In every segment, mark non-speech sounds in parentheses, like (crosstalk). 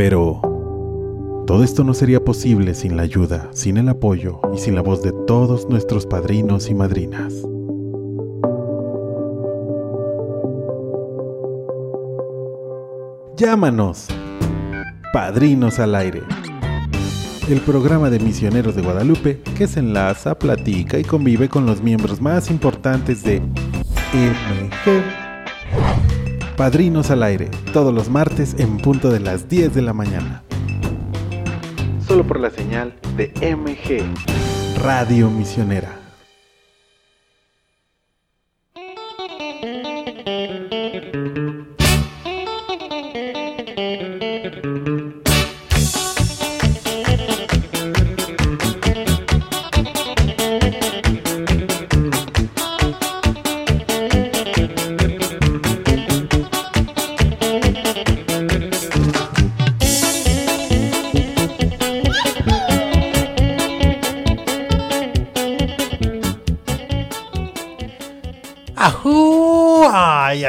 Pero todo esto no sería posible sin la ayuda, sin el apoyo y sin la voz de todos nuestros padrinos y madrinas. Llámanos. Padrinos al aire. El programa de misioneros de Guadalupe que se enlaza, platica y convive con los miembros más importantes de MG. Padrinos al aire, todos los martes en punto de las 10 de la mañana. Solo por la señal de MG, Radio Misionera.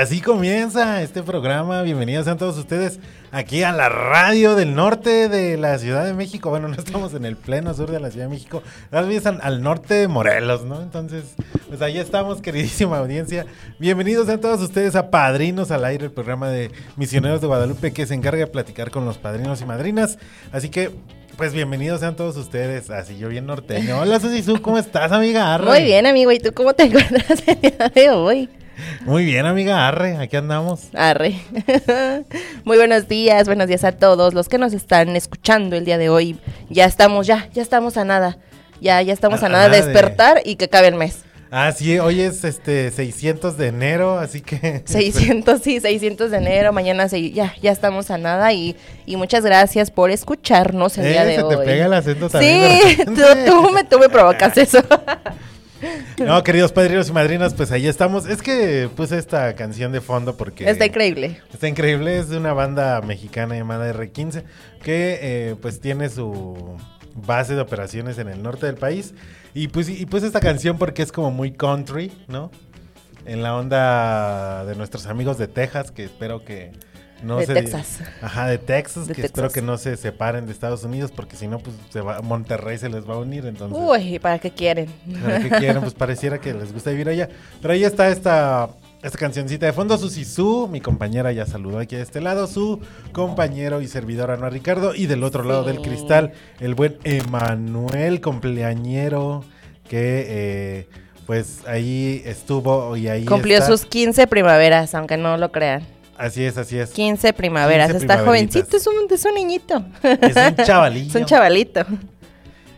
Así comienza este programa. Bienvenidos a todos ustedes aquí a la radio del norte de la Ciudad de México. Bueno, no estamos en el pleno sur de la Ciudad de México. Las vías al norte de Morelos, ¿no? Entonces, pues ahí estamos, queridísima audiencia. Bienvenidos a todos ustedes a Padrinos al Aire, el programa de Misioneros de Guadalupe que se encarga de platicar con los padrinos y madrinas. Así que pues bienvenidos sean todos ustedes, así yo bien norteño. Hola Susisu, ¿cómo estás, amiga? Muy bien, amigo, ¿y tú cómo te (laughs) encuentras el día de hoy? Muy bien, amiga Arre, aquí andamos. Arre. (laughs) Muy buenos días, buenos días a todos los que nos están escuchando el día de hoy. Ya estamos, ya, ya estamos a nada. Ya, ya estamos a, a nada de despertar y que acabe el mes. Ah, sí, hoy es este 600 de enero, así que... (laughs) 600, sí, 600 de enero, mañana se, ya, ya estamos a nada y, y muchas gracias por escucharnos el eh, día de se hoy. te pega el acento también. Sí, (laughs) tú, tú, me, tú me provocas eso. (laughs) No, queridos padrinos y madrinas, pues ahí estamos. Es que puse esta canción de fondo porque... Está increíble. Está increíble, es de una banda mexicana llamada R15 que eh, pues tiene su base de operaciones en el norte del país. Y pues, y pues esta canción porque es como muy country, ¿no? En la onda de nuestros amigos de Texas, que espero que no de se... Texas. Ajá, de Texas, De que Texas. espero que no se separen de Estados Unidos, porque si no, pues se va, Monterrey se les va a unir, entonces... Uy, ¿para qué quieren? ¿Para qué quieren? Pues pareciera que les gusta vivir allá. Pero ahí está esta, esta cancioncita de fondo, Susi Su, mi compañera ya saludó aquí de este lado, su compañero y servidor Anuar Ricardo, y del otro lado Sí. del cristal, el buen Emanuel, cumpleañero, que eh, pues ahí estuvo y ahí Cumplió está. sus 15 primaveras, aunque no lo crean. Así es, así es. 15 primaveras. 15 Está jovencito, es un, es un niñito. Es un chavalillo. (laughs) Es un chavalito.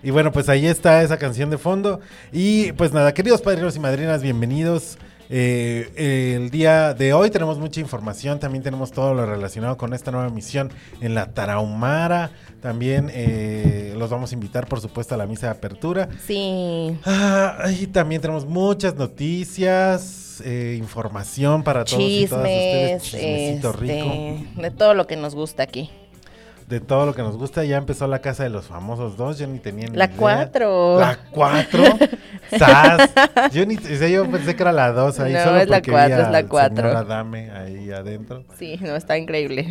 Y bueno, pues ahí está esa canción de fondo. Y pues nada, queridos padrinos y madrinas, bienvenidos. Eh, el día de hoy tenemos mucha información, también tenemos todo lo relacionado con esta nueva misión en la Tarahumara. También eh, los vamos a invitar, por supuesto, a la misa de apertura. Sí. Ah, y también tenemos muchas noticias, eh, información para todos y todas ustedes. Chismes, este, rico. de todo lo que nos gusta aquí. De todo lo que nos gusta. Ya empezó la casa de los famosos dos. Yo ni tenía ni La idea. 4. La 4. (laughs) ¡Sas! Yo ni o sea, yo pensé que era la 2 ahí. No, solo es la cuatro, es la cuatro. Adame ahí adentro. Sí, no, está increíble.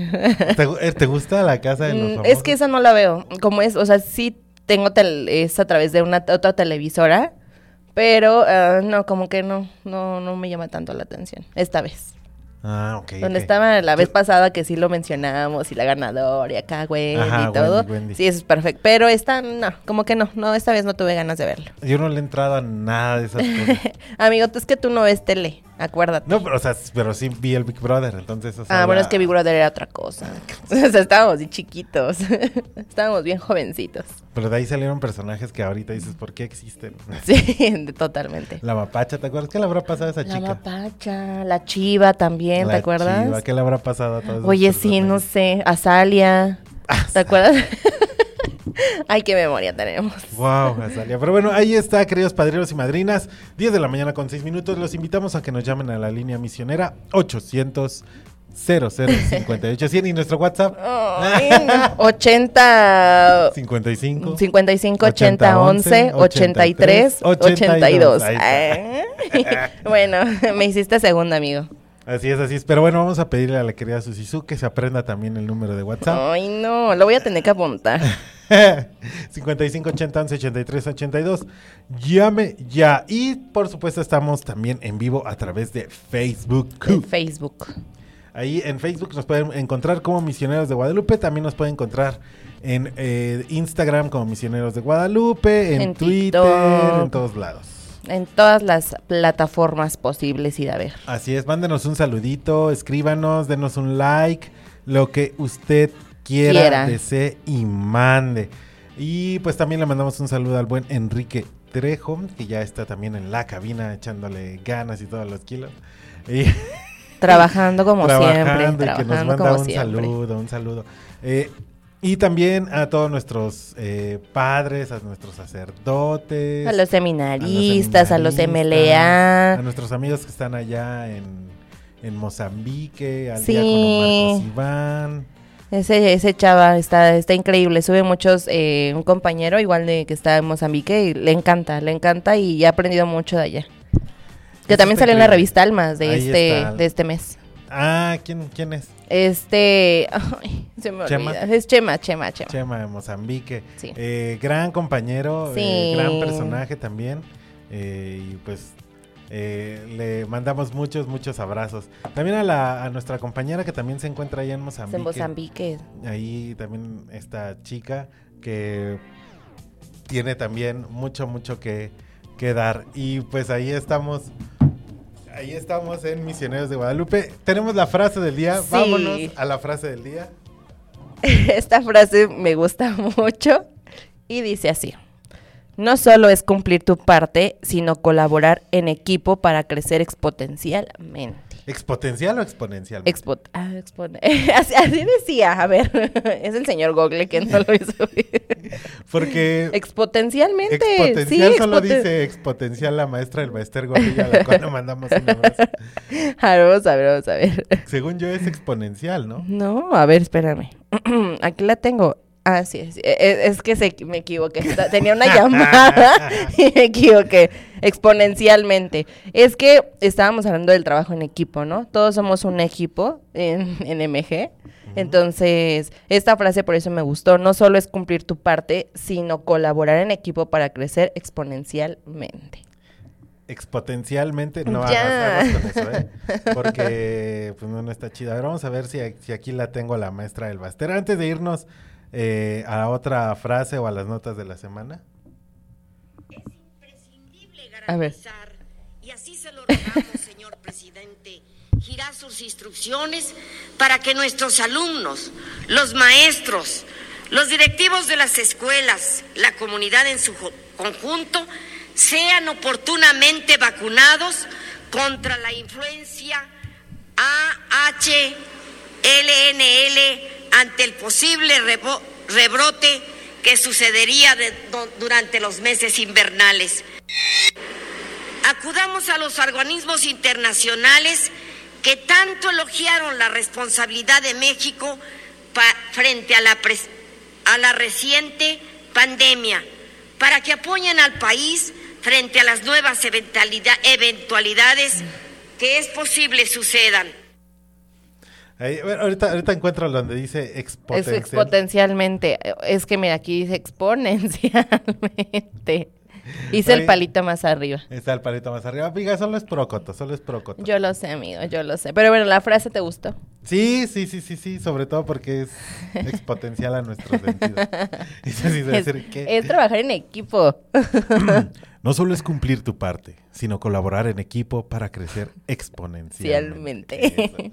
¿Te, eh, te gusta la casa de los Mm, famosos? es que esa no la veo. Como es, o sea, sí tengo tel- es a través de una otra televisora, pero ah, no, como que no, no, no me llama tanto la atención. Esta vez. Ah, ok. Donde ok. estaba la vez pasada que sí lo mencionamos y la ganadora y acá Wendy Ajá, y todo. Wendy, Wendy. Sí, eso es perfecto. Pero esta, no, como que no, no, esta vez no tuve ganas de verlo. Yo no le he entrado a nada de esas cosas. (laughs) Amigo, es que tú no ves tele. Acuérdate. No, pero, o sea, pero sí vi el Big Brother, entonces... o sea, Ah, bueno, la- es que Big Brother era otra cosa. (laughs) o sea, estábamos bien chiquitos. (laughs) estábamos bien jovencitos. Pero de ahí salieron personajes que ahorita dices, ¿por qué existen? (laughs) Sí, totalmente. La mapacha, ¿te acuerdas? ¿Qué le habrá pasado a esa La chica? mapacha, la chiva también, La ¿te acuerdas? chiva, ¿Qué le habrá pasado a todos Oye, sí, no sé. Azalia. ¿Te acuerdas? (laughs) Ay, qué memoria tenemos. Wow. Pero bueno, ahí está, queridos padrinos y madrinas. 10 de la mañana con 6 minutos. Los invitamos a que nos llamen a la línea misionera 800 0058 100 y nuestro WhatsApp no. 80 55 55 80 11 83 82. Ahí está. Ay. (laughs) Bueno, (laughs) me hiciste segunda, amigo. Así es, así es. Pero bueno, vamos a pedirle a la querida Susisu que se aprenda también el número de WhatsApp. Ay, no, lo voy a tener que apuntar. 55 80 11 83 82. Llame ya. Y por supuesto, estamos también en vivo a través de Facebook. En Facebook. Ahí en Facebook nos pueden encontrar como Misioneros de Guadalupe. También nos pueden encontrar en eh, Instagram como Misioneros de Guadalupe, en, En Twitter, TikTok. en todos lados. En todas las plataformas posibles y de haber. Así es, mándenos un saludito, escríbanos, denos un like, lo que usted quiera, Quiera. desee y mande. Y pues también le mandamos un saludo al buen Enrique Trejo, que ya está también en la cabina echándole ganas y todos los kilos. Y (laughs) Trabajando como siempre. trabajando y que nos Trabajando manda como un siempre. saludo, un saludo. Eh, y también a todos nuestros eh, padres, a nuestros sacerdotes. A los seminaristas, a los, seminaristas, MLA. A nuestros amigos que están allá en, en Mozambique, al Sí. Marcos Iván. Ese, ese chava está, está increíble. Sube muchos, eh, un compañero igual de que está en Mozambique y le encanta, le encanta y ha aprendido mucho de allá. Que también salió en la revista Almas de Ahí este, está. de este mes. Ah, ¿quién, quién es? Este, ay, se me Chema. olvida. Es Chema, Chema, Chema. Chema de Mozambique. Sí. Eh, gran compañero, Sí. eh, gran personaje también. eh, y pues eh, le mandamos muchos, muchos abrazos. También a, la, a nuestra compañera que también se encuentra allá en Mozambique. en Mozambique. Ahí también esta chica que tiene también mucho, mucho que, que dar. Y pues ahí estamos. Ahí estamos en Misioneros de Guadalupe. Tenemos la frase del día. Sí. Vámonos a la frase del día. (laughs) Esta frase me gusta (laughs) mucho y dice así. No solo es cumplir tu parte, sino colaborar en equipo para crecer exponencialmente. ¿Exponencial o exponencial? Expo ah, expone- (laughs) así, así decía, a ver, (laughs) es el señor Google que no lo hizo bien. (laughs) Porque Exponencialmente. exponencial sí, solo dice exponencial la maestra del maester Gordillo, a la cual le mandamos un abrazo. A ver, vamos a ver, vamos a ver. Según yo es exponencial, ¿no? No, a ver, espérame. (clears throat) Aquí la tengo. Ah, sí, sí. E- e- Es, que se, me equivoqué. Tenía una (laughs) llamada (laughs) y me equivoqué exponencialmente. Es que estábamos hablando del trabajo en equipo, ¿no? Todos somos un equipo en, (laughs) en MG. Entonces, esta frase por eso me gustó. No solo es cumplir tu parte, sino colaborar en equipo para crecer exponencialmente. Exponencialmente, no hagas con eso, ¿eh? Porque pues no, no está chida. A ver, vamos a ver si, si aquí la tengo la maestra del Baster. Antes de irnos eh, a otra frase o a las notas de la semana. imprescindible A ver. garantizar, y así se lo rogamos, (laughs) señor presidente, girar sus instrucciones para que nuestros alumnos, los maestros, los directivos de las escuelas, la comunidad en su conjunto, sean oportunamente vacunados contra la influencia AHLNL ante el posible rebrote que sucedería durante los meses invernales. Acudamos a los organismos internacionales que tanto elogiaron la responsabilidad de México frente a la, a la reciente pandemia para que apoyen al país frente a las nuevas eventualida- eventualidades que es posible sucedan. Ahí, bueno, ahorita, ahorita encuentro donde dice Es exponencial. exponencialmente. Es que mira, aquí dice exponencialmente. (laughs) Hice el palito más arriba. Está el palito más arriba. Amiga, solo es procoto, solo es procoto. Yo lo sé, amigo, yo lo sé. Pero bueno, la frase te gustó. Sí, sí, sí, sí, sí, sobre todo porque es exponencial a nuestros (laughs) sentidos. (laughs) Es, es trabajar en equipo. (clears throat) No solo es cumplir tu parte, sino colaborar en equipo para crecer exponencialmente.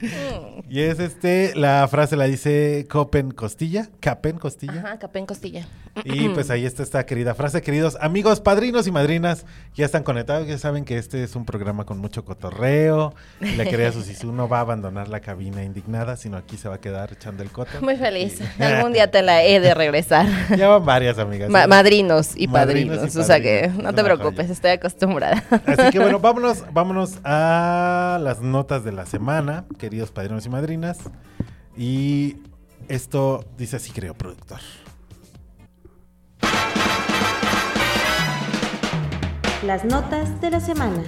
(laughs) Y es este, la frase la dice Copen Costilla, Capen Costilla. Ajá, capé en costilla. Y pues ahí está esta querida frase, queridos amigos, padrinos y madrinas, ya están conectados, ya saben que este es un programa con mucho cotorreo. Y la querida Susisu no va a abandonar la cabina indignada, sino aquí se va a quedar echando el coto. Muy feliz. (laughs) Algún día te la he de regresar. (laughs) Ya van varias amigas. Madrinos y Madrinos padrinos. y o sea que padrinos. no te preocupes, estoy acostumbrada. Así que bueno, vámonos, vámonos a las notas de la semana, queridos padrinos y madrinas. Y esto dice así, creo, productor. Las notas de la semana.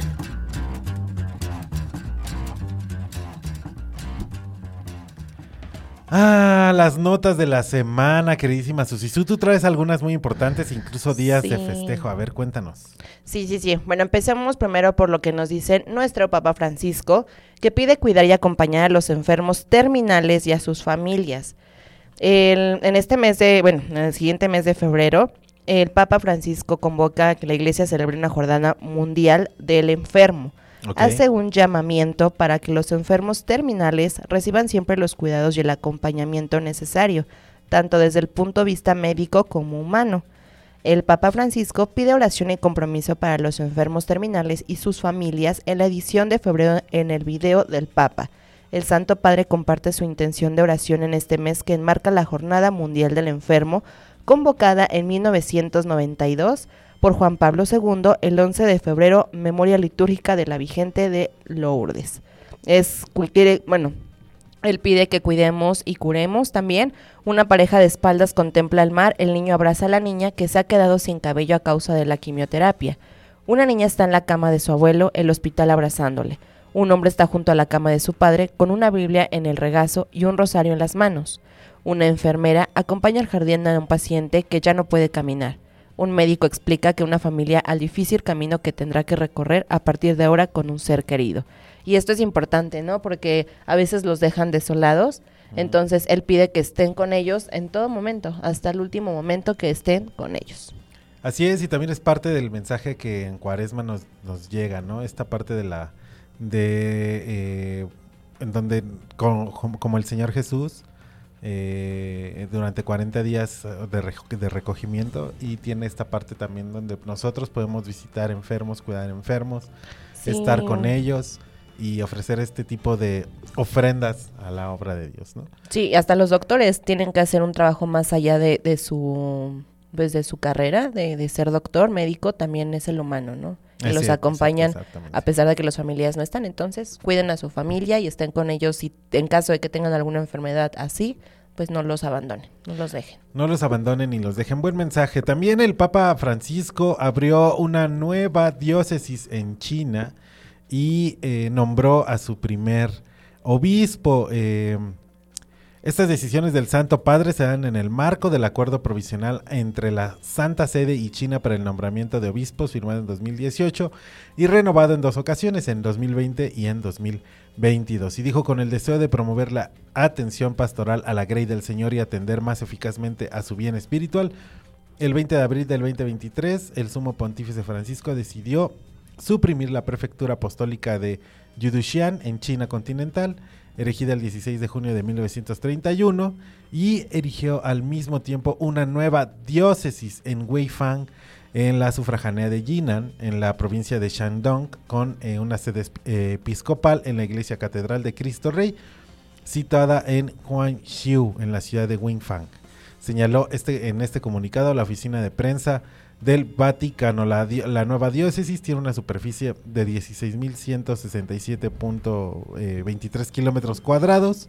Ah, las notas de la semana, queridísima Susi. Tú traes algunas muy importantes, incluso días de festejo. A ver, cuéntanos. Sí, sí, sí. Bueno, empecemos primero por lo que nos dice nuestro Papa Francisco, que pide cuidar y acompañar a los enfermos terminales y a sus familias. El- en este mes de, bueno, en el siguiente mes de febrero, el Papa Francisco convoca a que la Iglesia celebre una jornada mundial del enfermo. Hace un llamamiento para que los enfermos terminales reciban siempre los cuidados y el acompañamiento necesario, tanto desde el punto de vista médico como humano. El Papa Francisco pide oración y compromiso para los enfermos terminales y sus familias en la edición de febrero en el video del Papa. El Santo Padre comparte su intención de oración en este mes que enmarca la Jornada Mundial del Enfermo, convocada en 1992 por Juan Pablo II el 11 de febrero, memoria litúrgica de la vigente de Lourdes. Es, bueno, él pide que cuidemos y curemos también. Una pareja de espaldas contempla el mar, el niño abraza a la niña que se ha quedado sin cabello a causa de la quimioterapia. Una niña está en la cama de su abuelo, el hospital abrazándole. Un hombre está junto a la cama de su padre con una Biblia en el regazo y un rosario en las manos. Una enfermera acompaña al jardín a un paciente que ya no puede caminar. Un médico explica que una familia al difícil camino que tendrá que recorrer a partir de ahora con un ser querido. Y esto es importante, ¿no? Porque a veces los dejan desolados. Entonces él pide que estén con ellos en todo momento, hasta el último momento que estén con ellos. Así es, y también es parte del mensaje que en Cuaresma nos, nos llega, ¿no? Esta parte de la. de. eh, en donde, co- como, como el Señor Jesús, eh, durante 40 días eh, de, reco- de recogimiento, y tiene esta parte también donde nosotros podemos visitar enfermos, cuidar enfermos, estar con ellos y ofrecer este tipo de ofrendas a la obra de Dios, ¿no? Sí, hasta los doctores tienen que hacer un trabajo más allá de, de su pues de su carrera, de, de ser doctor, médico, también es el humano, ¿no? Que Es los cierto, acompañan a pesar de que los familiares no están. Entonces, cuiden a su familia y estén con ellos y en caso de que tengan alguna enfermedad así, pues no los abandonen, no los dejen. No los abandonen y los dejen. Buen mensaje. También el Papa Francisco abrió una nueva diócesis en China y eh, nombró a su primer obispo. Eh, estas decisiones del Santo Padre se dan en el marco del acuerdo provisional entre la Santa Sede y China para el nombramiento de obispos firmado en 2018 y renovado en dos ocasiones, en 2020 y en 2022. Y dijo con el deseo de promover la atención pastoral a la grey del Señor y atender más eficazmente a su bien espiritual, el 20 de abril del 2023 el sumo pontífice Francisco decidió suprimir la prefectura apostólica de Yudushian en China continental, erigida el 16 de junio de 1931, y erigió al mismo tiempo una nueva diócesis en Weifang, en la sufragánea de Jinan, en la provincia de Shandong, con eh, una sede eh, episcopal en la iglesia catedral de Cristo Rey, situada en Huangxiu, en la ciudad de Weifang. Señaló este, en este comunicado la oficina de prensa del Vaticano. La, la nueva diócesis tiene una superficie de 16.167.23 eh, kilómetros cuadrados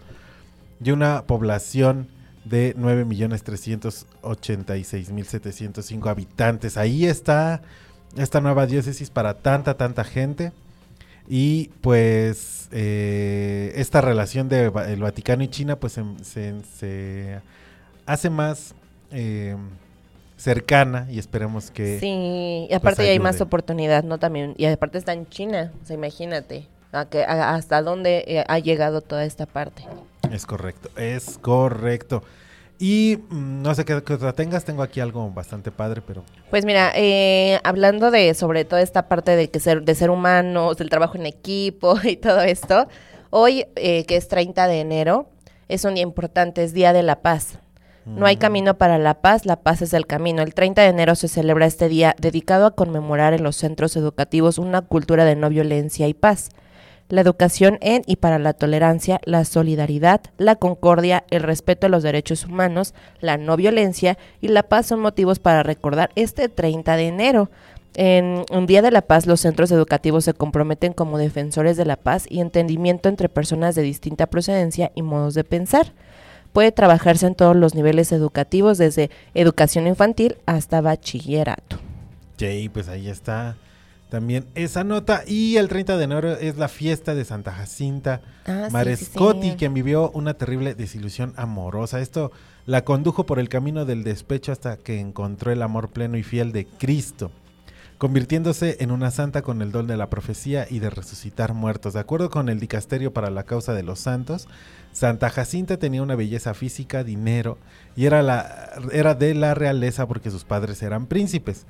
y una población de 9.386.705 habitantes. Ahí está esta nueva diócesis para tanta, tanta gente. Y pues eh, esta relación del el Vaticano y China pues se, se- se hace más eh, cercana y esperemos que... Sí, y aparte ya hay más oportunidad, ¿no? También, y aparte está en China, o sea, imagínate, a que, a- hasta dónde eh, ha llegado toda esta parte. Es correcto, es correcto. Y mm, no sé qué, qué otra tengas, tengo aquí algo bastante padre, pero... Pues mira, eh, hablando de sobre todo esta parte de que ser, de ser humanos, del trabajo en equipo (laughs) y todo esto, hoy eh, que es 30 de enero, es un día importante, es Día de la Paz. No hay camino para la paz, la paz es el camino. El 30 de enero se celebra este día dedicado a conmemorar en los centros educativos una cultura de no violencia y paz. La educación en y para la tolerancia, la solidaridad, la concordia, el respeto a los derechos humanos, la no violencia y la paz son motivos para recordar este 30 de enero. En un Día de la Paz, los centros educativos se comprometen como defensores de la paz y entendimiento entre personas de distinta procedencia y modos de pensar. Puede trabajarse en todos los niveles educativos, desde educación infantil hasta bachillerato. Sí, pues ahí está también esa nota. Y el 30 de enero es la fiesta de Santa Jacinta Ah, Marescotti, sí, sí. quien vivió una terrible desilusión amorosa. Esto la condujo por el camino del despecho hasta que encontró el amor pleno y fiel de Cristo, convirtiéndose en una santa con el don de la profecía y de resucitar muertos. De acuerdo con el dicasterio para la causa de los santos, Santa Jacinta tenía una belleza física, dinero, y era, la, era de la realeza porque sus padres eran príncipes.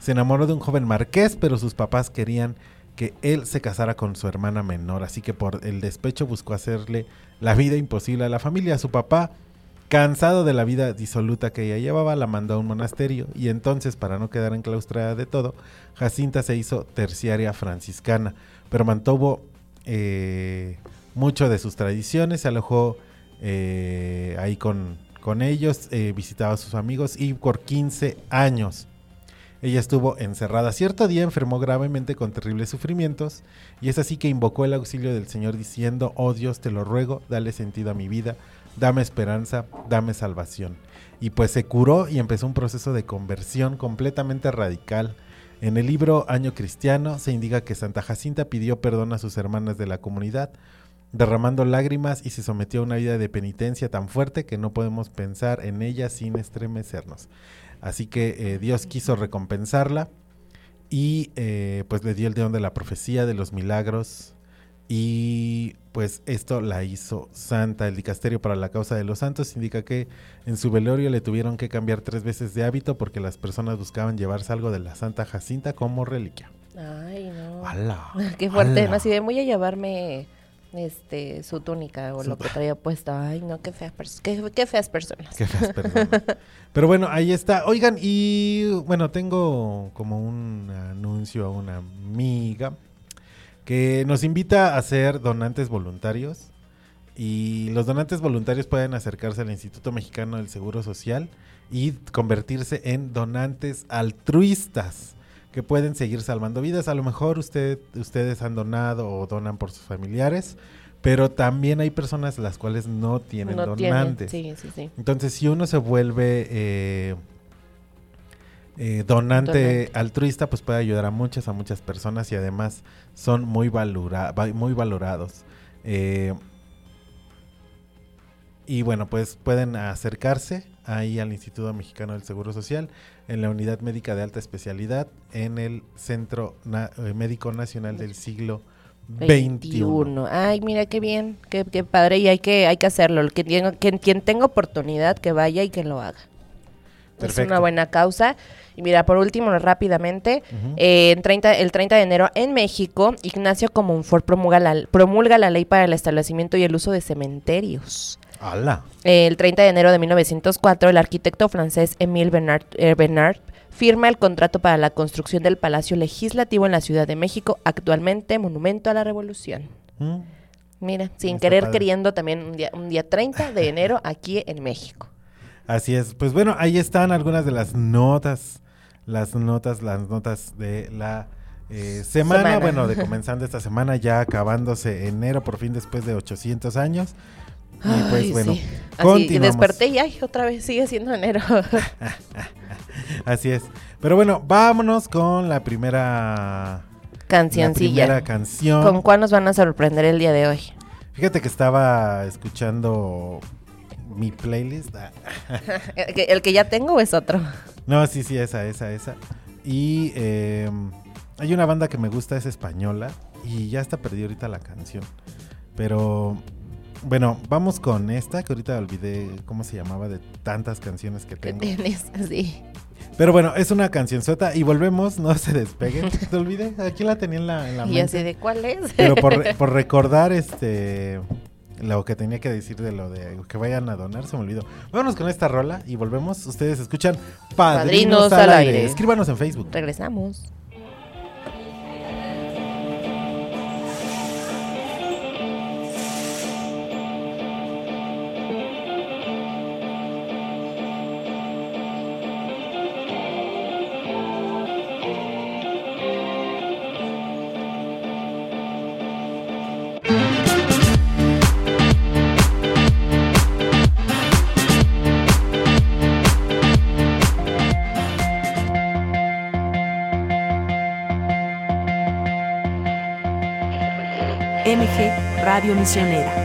Se enamoró de un joven marqués, pero sus papás querían que él se casara con su hermana menor, así que por el despecho buscó hacerle la vida imposible a la familia. Su papá, cansado de la vida disoluta que ella llevaba, la mandó a un monasterio y entonces, para no quedar enclaustrada de todo, Jacinta se hizo terciaria franciscana, pero mantuvo eh, mucho de sus tradiciones, se alojó eh, ahí con, con ellos, eh, visitaba a sus amigos y por 15 años ella estuvo encerrada. Cierto día enfermó gravemente con terribles sufrimientos y es así que invocó el auxilio del Señor diciendo, oh Dios, te lo ruego, dale sentido a mi vida, dame esperanza, dame salvación. Y pues se curó y empezó un proceso de conversión completamente radical. En el libro Año Cristiano se indica que Santa Jacinta pidió perdón a sus hermanas de la comunidad, derramando lágrimas y se sometió a una vida de penitencia tan fuerte que no podemos pensar en ella sin estremecernos. Así que eh, Dios quiso recompensarla y eh, pues le dio el don de la profecía, de los milagros y pues esto la hizo santa. El dicasterio para la causa de los santos indica que en su velorio le tuvieron que cambiar tres veces de hábito porque las personas buscaban llevarse algo de la Santa Jacinta como reliquia. Ay, no. ¡Hala! (laughs) Qué fuerte. Así de voy a llevarme este su túnica o Su- lo que traía puesto. Ay, no, qué feas, qué feas personas. Qué feas (laughs) personas. Pero bueno, ahí está. Oigan, y bueno, tengo como un anuncio a una amiga que nos invita a ser donantes voluntarios. Y los donantes voluntarios pueden acercarse al Instituto Mexicano del Seguro Social y convertirse en donantes altruistas que pueden seguir salvando vidas. A lo mejor usted, ustedes han donado o donan por sus familiares, pero también hay personas las cuales no tienen no tienen. donantes. Sí, sí, sí. Entonces, si uno se vuelve eh, eh, donante, Donante. altruista, pues puede ayudar a muchas, a muchas personas y además son muy, valora- va- muy valorados. Eh, y bueno, pues pueden acercarse ahí al Instituto Mexicano del Seguro Social, en la Unidad Médica de Alta Especialidad, en el Centro eh, Médico Nacional del siglo XXI. 21. Ay, mira qué bien, qué, padre y hay que hay que hacerlo. Que quien, quien tenga oportunidad que vaya y que lo haga. Es una buena causa. Y mira, por último, rápidamente, Ujú. eh, en 30, el 30 de enero en México, Ignacio Comonfort promulga la, promulga la ley para el establecimiento y el uso de cementerios. ¡Hala! El 30 de enero de 1904, el arquitecto francés Émile Bernard, eh, Bernard firma el contrato para la construcción del Palacio Legislativo en la Ciudad de México, actualmente Monumento a la Revolución. Mm. Mira, sin Está querer padre. queriendo también un día, un día 30 de enero aquí en México. Así es. Pues bueno, ahí están algunas de las notas, las notas, las notas de la eh, semana. Semana. Bueno, de (laughs) comenzando esta semana, ya acabándose enero, por fin después de 800 años. Y pues Ay, bueno, sí. Así, desperté y ay, otra vez sigue siendo enero. (laughs) Así es. Pero bueno, vámonos con la primera, la Cancioncilla. primera canción. ¿Con cuál nos van a sorprender el día de hoy? Fíjate que estaba escuchando mi playlist. Ah, (laughs) ¿El que, el que ya tengo o es otro? No, sí, sí, esa, esa, esa. Y eh, hay una banda que me gusta, es española. Y ya está perdí ahorita la canción. Pero bueno, vamos con esta, que ahorita olvidé cómo se llamaba de tantas canciones que ¿Qué tengo. tienes? (laughs) Sí. Pero bueno, es una canción sota y volvemos, no se despeguen. (laughs) Te olvidé, aquí la tenía en la, en la Y mente. así de cuál es. Pero por recordar este lo que tenía que decir de lo de que vayan a donar, se me olvidó. Vámonos con esta rola y volvemos. Ustedes escuchan Padrinos, Padrinos al, aire. Escríbanos en Facebook. Regresamos. Misionera.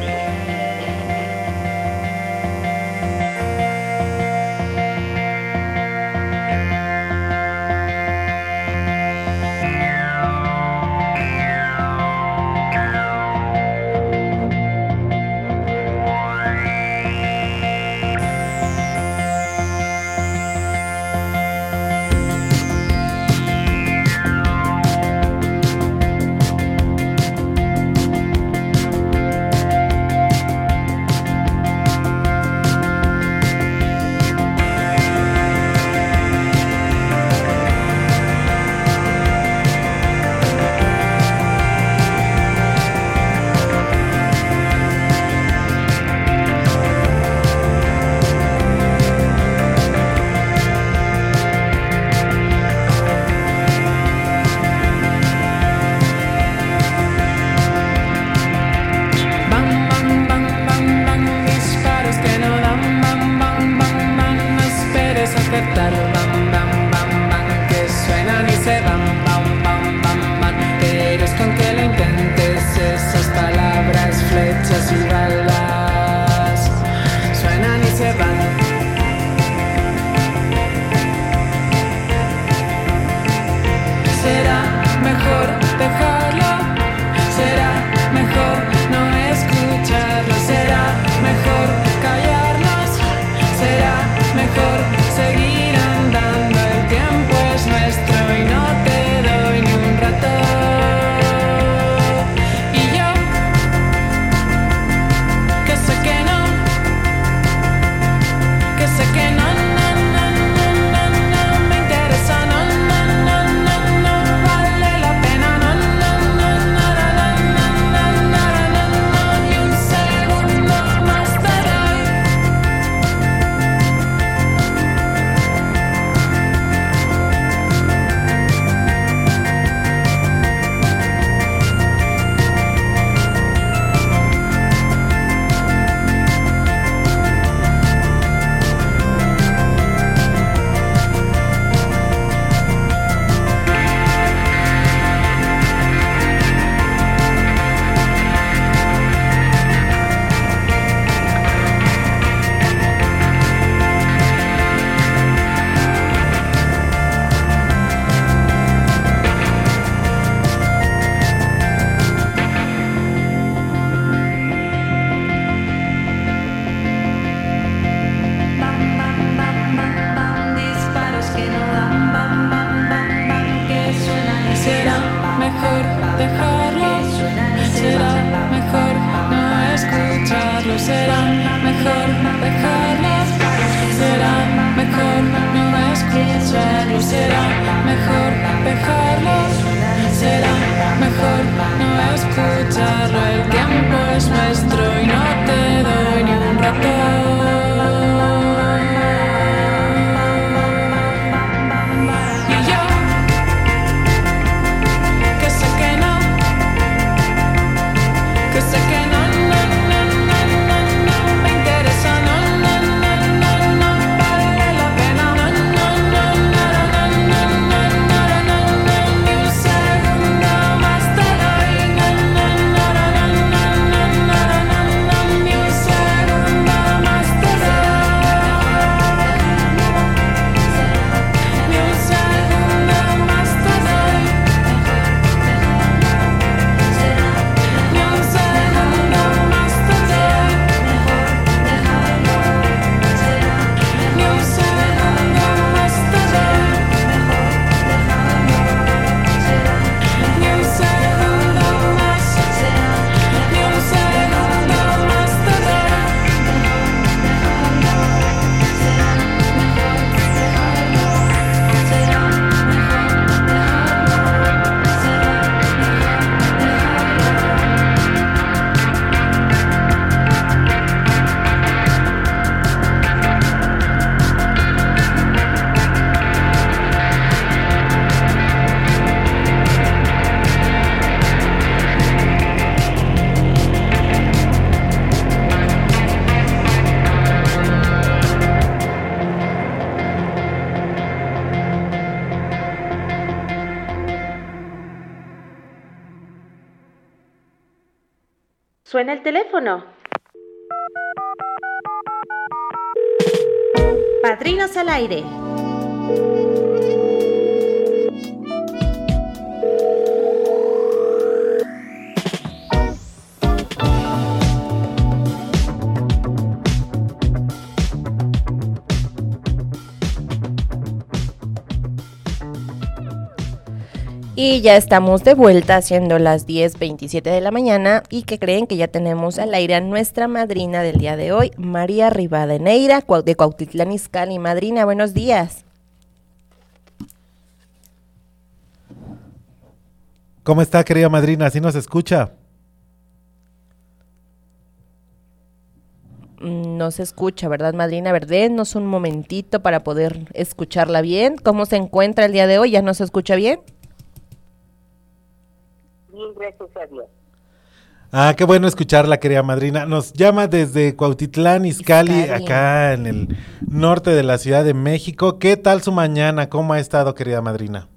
Suena el teléfono. Padrinos al aire. Y ya estamos de vuelta siendo las 10.27 de la mañana y que creen que ya tenemos al aire a nuestra madrina del día de hoy, María Rivadeneira de Cuautitlán Izcalli. Madrina, buenos días. ¿Cómo está, querida madrina? ¿Sí nos escucha? Mm, No se escucha, ¿verdad, madrina? A ver, denos un momentito para poder escucharla bien. ¿Cómo se encuentra el día de hoy? ¿Ya no se escucha bien? Bien, gracias a Dios. Ah, qué bueno escucharla, querida madrina. Nos llama desde Cuautitlán, Izcalli, Izcalli. acá en el norte de la Ciudad de México. ¿Qué tal su mañana? ¿Cómo ha estado, querida madrina?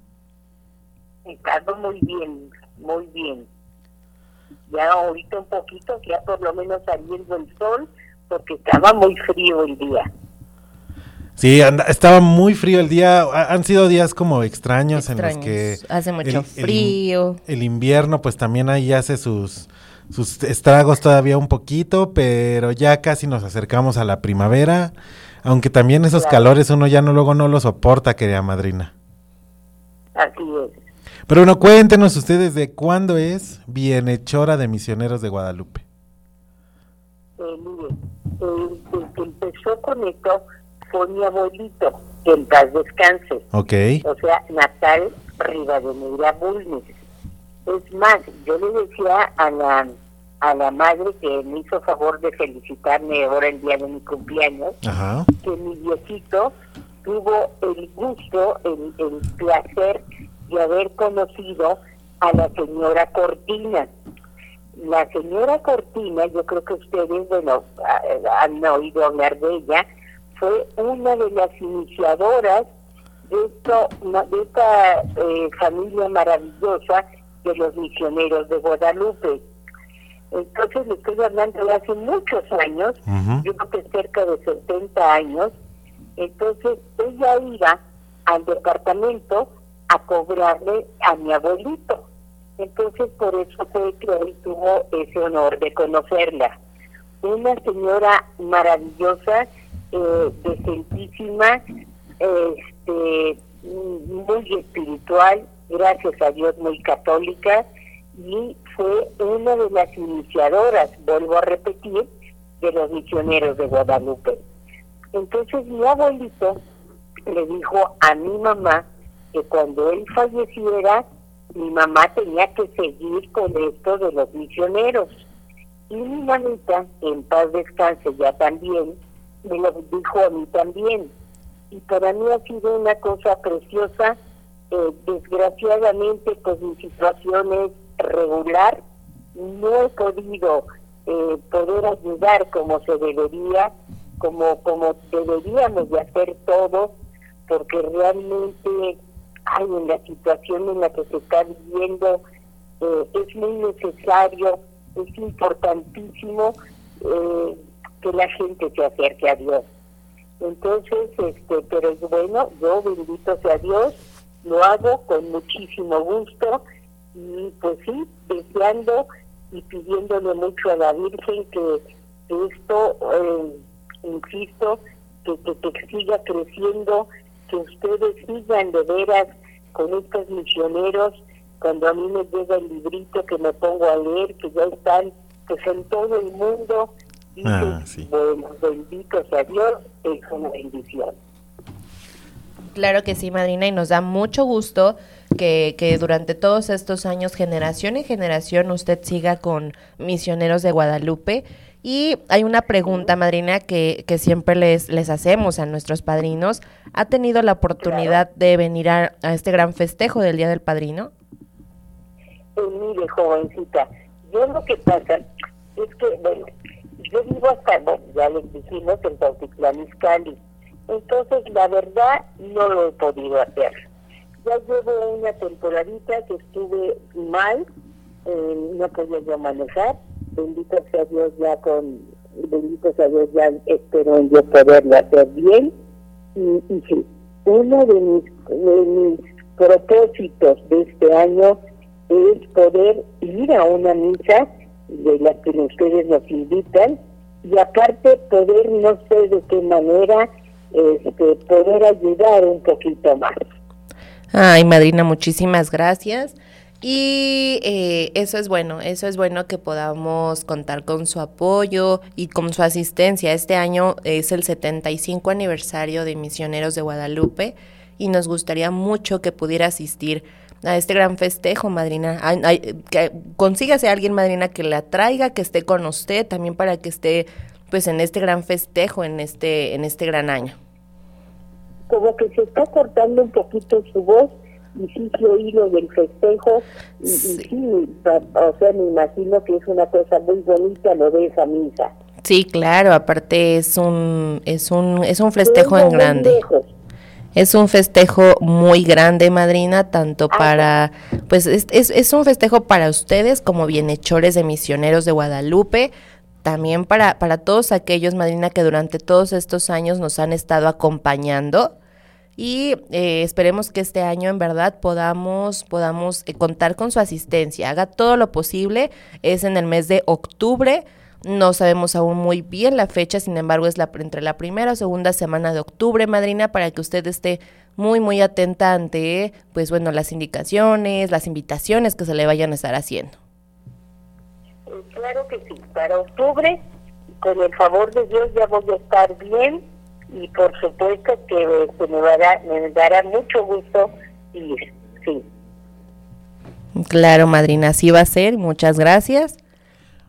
He estado muy bien, muy bien. Ya ahorita un poquito, ya por lo menos saliendo el sol, porque estaba muy frío el día. Sí, anda- estaba muy frío el día. Ha- Han sido días como extraños, en los que. Hace mucho in- frío. El, invierno, pues también ahí hace sus, sus estragos todavía un poquito, pero ya casi nos acercamos a la primavera. Aunque también esos Claro. calores uno ya no luego no lo soporta, querida madrina. Así es. Pero bueno, cuéntenos ustedes de cuándo es Bienhechora de Misioneros de Guadalupe. Eh, mire, el, el que empezó con esto fue mi abuelito, que en paz descanse. Ok. o sea, Natal Rivadeneira Bulnes. Es más, yo le decía a la, a la madre que me hizo favor de felicitarme ahora el día de mi cumpleaños, Ajá. que mi viejito tuvo el gusto, el, el placer de haber conocido a la señora Cortina. La señora Cortina, yo creo que ustedes, bueno, ha- han oído hablar de ella, fue una de las iniciadoras de, esto, de esta eh, familia maravillosa de los misioneros de Guadalupe. Entonces le estoy hablando de hace muchos años, yo creo que cerca de 70 años. Entonces ella iba al departamento a cobrarle a mi abuelito. Entonces por eso fue que él tuvo ese honor de conocerla. Una señora maravillosa, eh, decentísima, este, muy espiritual, gracias a Dios muy católica, y fue una de las iniciadoras, vuelvo a repetir, de los misioneros de Guadalupe. Entonces mi abuelito le dijo a mi mamá que cuando él falleciera, mi mamá tenía que seguir con esto de los misioneros. Y mi mamita, en paz descanse ya también, me lo dijo a mí también. Y para mí ha sido una cosa preciosa. Eh, desgraciadamente, pues mi situación es regular. No he podido eh, poder ayudar como se debería, como, como deberíamos de hacer todos, porque realmente hay en la situación en la que se está viviendo, eh, es muy necesario, es importantísimo eh, que la gente se acerque a Dios. Entonces, este, pero es bueno, yo bendito sea Dios, lo hago con muchísimo gusto y pues sí, deseando y pidiéndole mucho a la Virgen que, esto, eh, insisto, que, que, que siga creciendo, que ustedes sigan de veras con estos misioneros, cuando a mí me llega el librito que me pongo a leer, que ya están pues en todo el mundo, Ah, sí. bueno, bendito sea Dios, es una bendición. Claro que sí, madrina, y nos da mucho gusto que, que durante todos estos años, generación en generación, usted siga con Misioneros de Guadalupe. Y hay una pregunta, madrina, que, que siempre les, les hacemos a nuestros padrinos. ¿Ha tenido la oportunidad de venir a, a este gran festejo del Día del Padrino? Eh, mire, jovencita, yo lo que pasa es que, bueno, yo vivo hasta, bueno, ya les dijimos, en Cuautitlán Izcalli. Entonces, la verdad, no lo he podido hacer. Ya llevo una temporadita que estuve mal, eh, no podía yo manejar, bendito sea Dios ya con, bendito sea Dios ya espero en yo poderlo hacer bien. Y, y sí, uno de mis, de mis propósitos de este año es poder ir a una misa de las que ustedes nos invitan y aparte poder, no sé de qué manera, este, poder ayudar un poquito más. Ay, madrina, muchísimas gracias. Y eh, eso es bueno, eso es bueno que podamos contar con su apoyo y con su asistencia. Este año es el 75 aniversario de Misioneros de Guadalupe y nos gustaría mucho que pudiera asistir a este gran festejo, madrina. Consígase a alguien, madrina, que la traiga, que esté con usted, también para que esté pues en este gran festejo, en este, en este gran año. Como que se está cortando un poquito su voz y sí se oí lo del festejo y y Sí. o sea, me imagino que es una cosa muy bonita lo de esa misa. Sí, claro, aparte es un, es un, es un festejo en grande. lejos. Es un festejo muy grande, madrina, tanto para, pues es, es, es un festejo para ustedes como bienhechores de misioneros de Guadalupe, también para, para todos aquellos, madrina, que durante todos estos años nos han estado acompañando. Y eh, esperemos que este año en verdad podamos, podamos eh, contar con su asistencia. Haga todo lo posible. Es en el mes de octubre. No sabemos aún muy bien la fecha, sin embargo es la, entre la primera o segunda semana de octubre, madrina, para que usted esté muy, muy atenta ante, pues bueno, las indicaciones, las invitaciones que se le vayan a estar haciendo. Claro que sí, para octubre, con el favor de Dios ya voy a estar bien y por supuesto que este, me, dará, me dará mucho gusto ir, sí. Claro, madrina, así va a ser. Muchas gracias.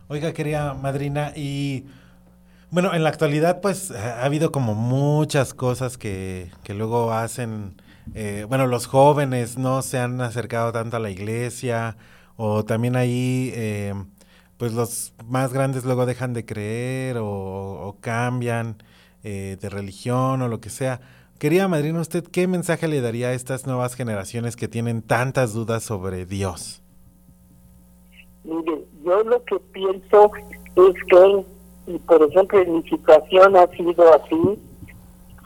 Oiga, querida madrina, y bueno, en la actualidad pues ha habido como muchas cosas que, que luego hacen, eh, bueno, los jóvenes no se han acercado tanto a la iglesia, o también ahí eh, pues los más grandes luego dejan de creer o, o cambian eh, de religión o lo que sea. Querida madrina, ¿usted qué mensaje le daría a estas nuevas generaciones que tienen tantas dudas sobre Dios? Mire, yo lo que pienso es que, y por ejemplo en mi situación ha sido así,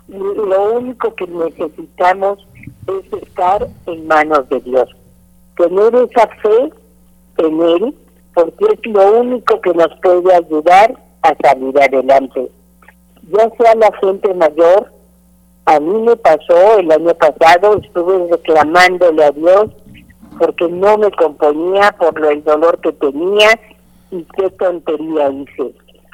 lo único que necesitamos es estar en manos de Dios. Tener esa fe en Él, porque es lo único que nos puede ayudar a salir adelante. Ya sea la gente mayor, a mí me pasó el año pasado, estuve reclamándole a Dios porque no me componía por el dolor que tenía y qué tontería hice.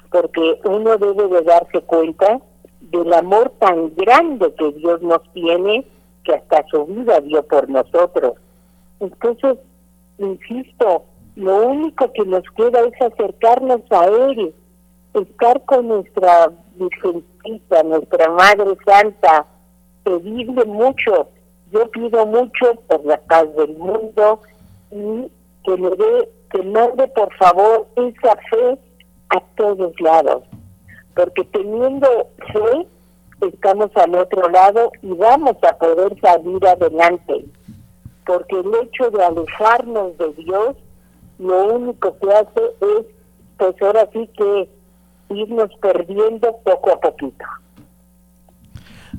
Porque uno debe de darse cuenta del amor tan grande que Dios nos tiene que hasta su vida dio por nosotros. Entonces, insisto, lo único que nos queda es acercarnos a Él, estar con nuestra Virgencita, nuestra Madre Santa, pedirle mucho. Yo pido mucho por la paz del mundo y que me dé, que mande por favor esa fe a todos lados. Porque teniendo fe, estamos al otro lado y vamos a poder salir adelante. Porque el hecho de alejarnos de Dios, lo único que hace es, pues ahora sí que irnos perdiendo poco a poquito.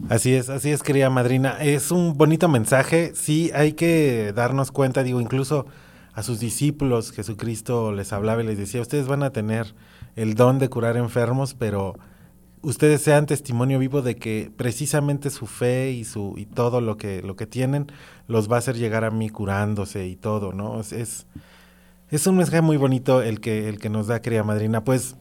Así es, así es, querida madrina. Es un bonito mensaje. Sí, hay que darnos cuenta, digo, incluso a sus discípulos, Jesucristo les hablaba y les decía, ustedes van a tener el don de curar enfermos, pero ustedes sean testimonio vivo de que precisamente su fe y su y todo lo que lo que tienen los va a hacer llegar a mí curándose y todo, ¿no? Es es, un mensaje muy bonito el que el que nos da querida madrina. Pues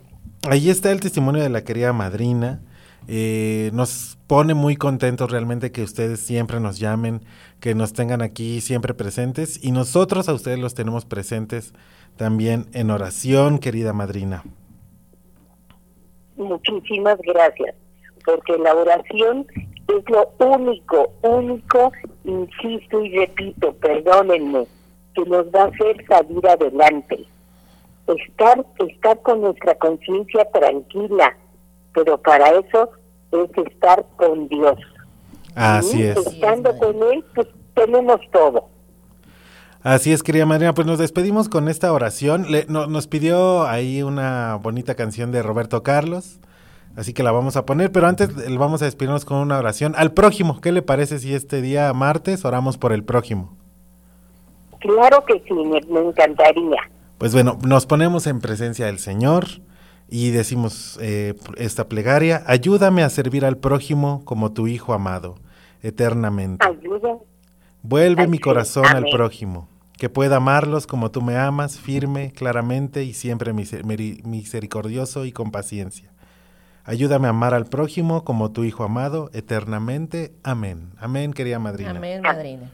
ahí está el testimonio de la querida madrina. Eh, nos pone muy contentos realmente que ustedes siempre nos llamen, que nos tengan aquí siempre presentes y nosotros a ustedes los tenemos presentes también en oración, querida madrina. Muchísimas gracias, porque la oración es lo único, único, insisto y repito, perdónenme, que nos va a hacer salir adelante. Estar, estar con nuestra conciencia tranquila, pero para eso es estar con Dios. Así Y es. Estando con Él, pues tenemos todo. Así es, querida madrina, pues nos despedimos con esta oración. Le- no- nos pidió ahí una bonita canción de Roberto Carlos, así que la vamos a poner, pero antes vamos a despedirnos con una oración al prójimo. ¿Qué le parece si este día martes oramos por el prójimo? Claro que sí, me, me encantaría. Pues bueno, nos ponemos en presencia del Señor y decimos eh, esta plegaria, ayúdame a servir al prójimo como tu Hijo amado, eternamente. Ayuda. Vuelve Ay, mi sí, corazón al prójimo, que pueda amarlos como tú me amas, firme, claramente y siempre misericordioso y con paciencia. Ayúdame a amar al prójimo como tu Hijo amado, eternamente. Amén. Amén, querida madrina. Amén, madrina.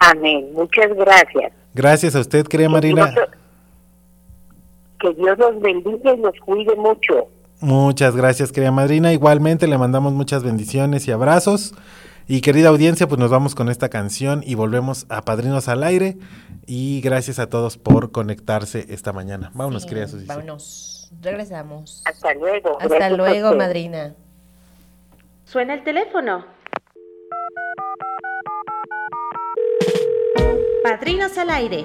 Amén. Muchas gracias. Gracias a usted, querida. Dios- Que Dios los bendiga y los cuide mucho. Muchas gracias, querida madrina. Igualmente le mandamos muchas bendiciones y abrazos. Y querida audiencia, pues nos vamos con esta canción y volvemos a Padrinos al Aire. Y gracias a todos por conectarse esta mañana. Vámonos, Sí, querida Susi. Vámonos. Regresamos. Hasta luego. Hasta Gracias luego, madrina. Suena el teléfono. Padrinos al aire.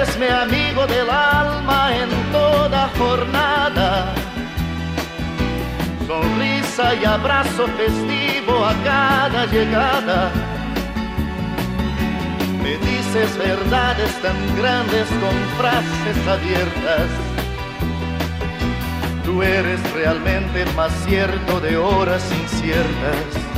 Eres mi amigo del alma en toda jornada. Sonrisa y abrazo festivo a cada llegada. Me dices verdades tan grandes con frases abiertas. Tú eres realmente el más cierto de horas inciertas.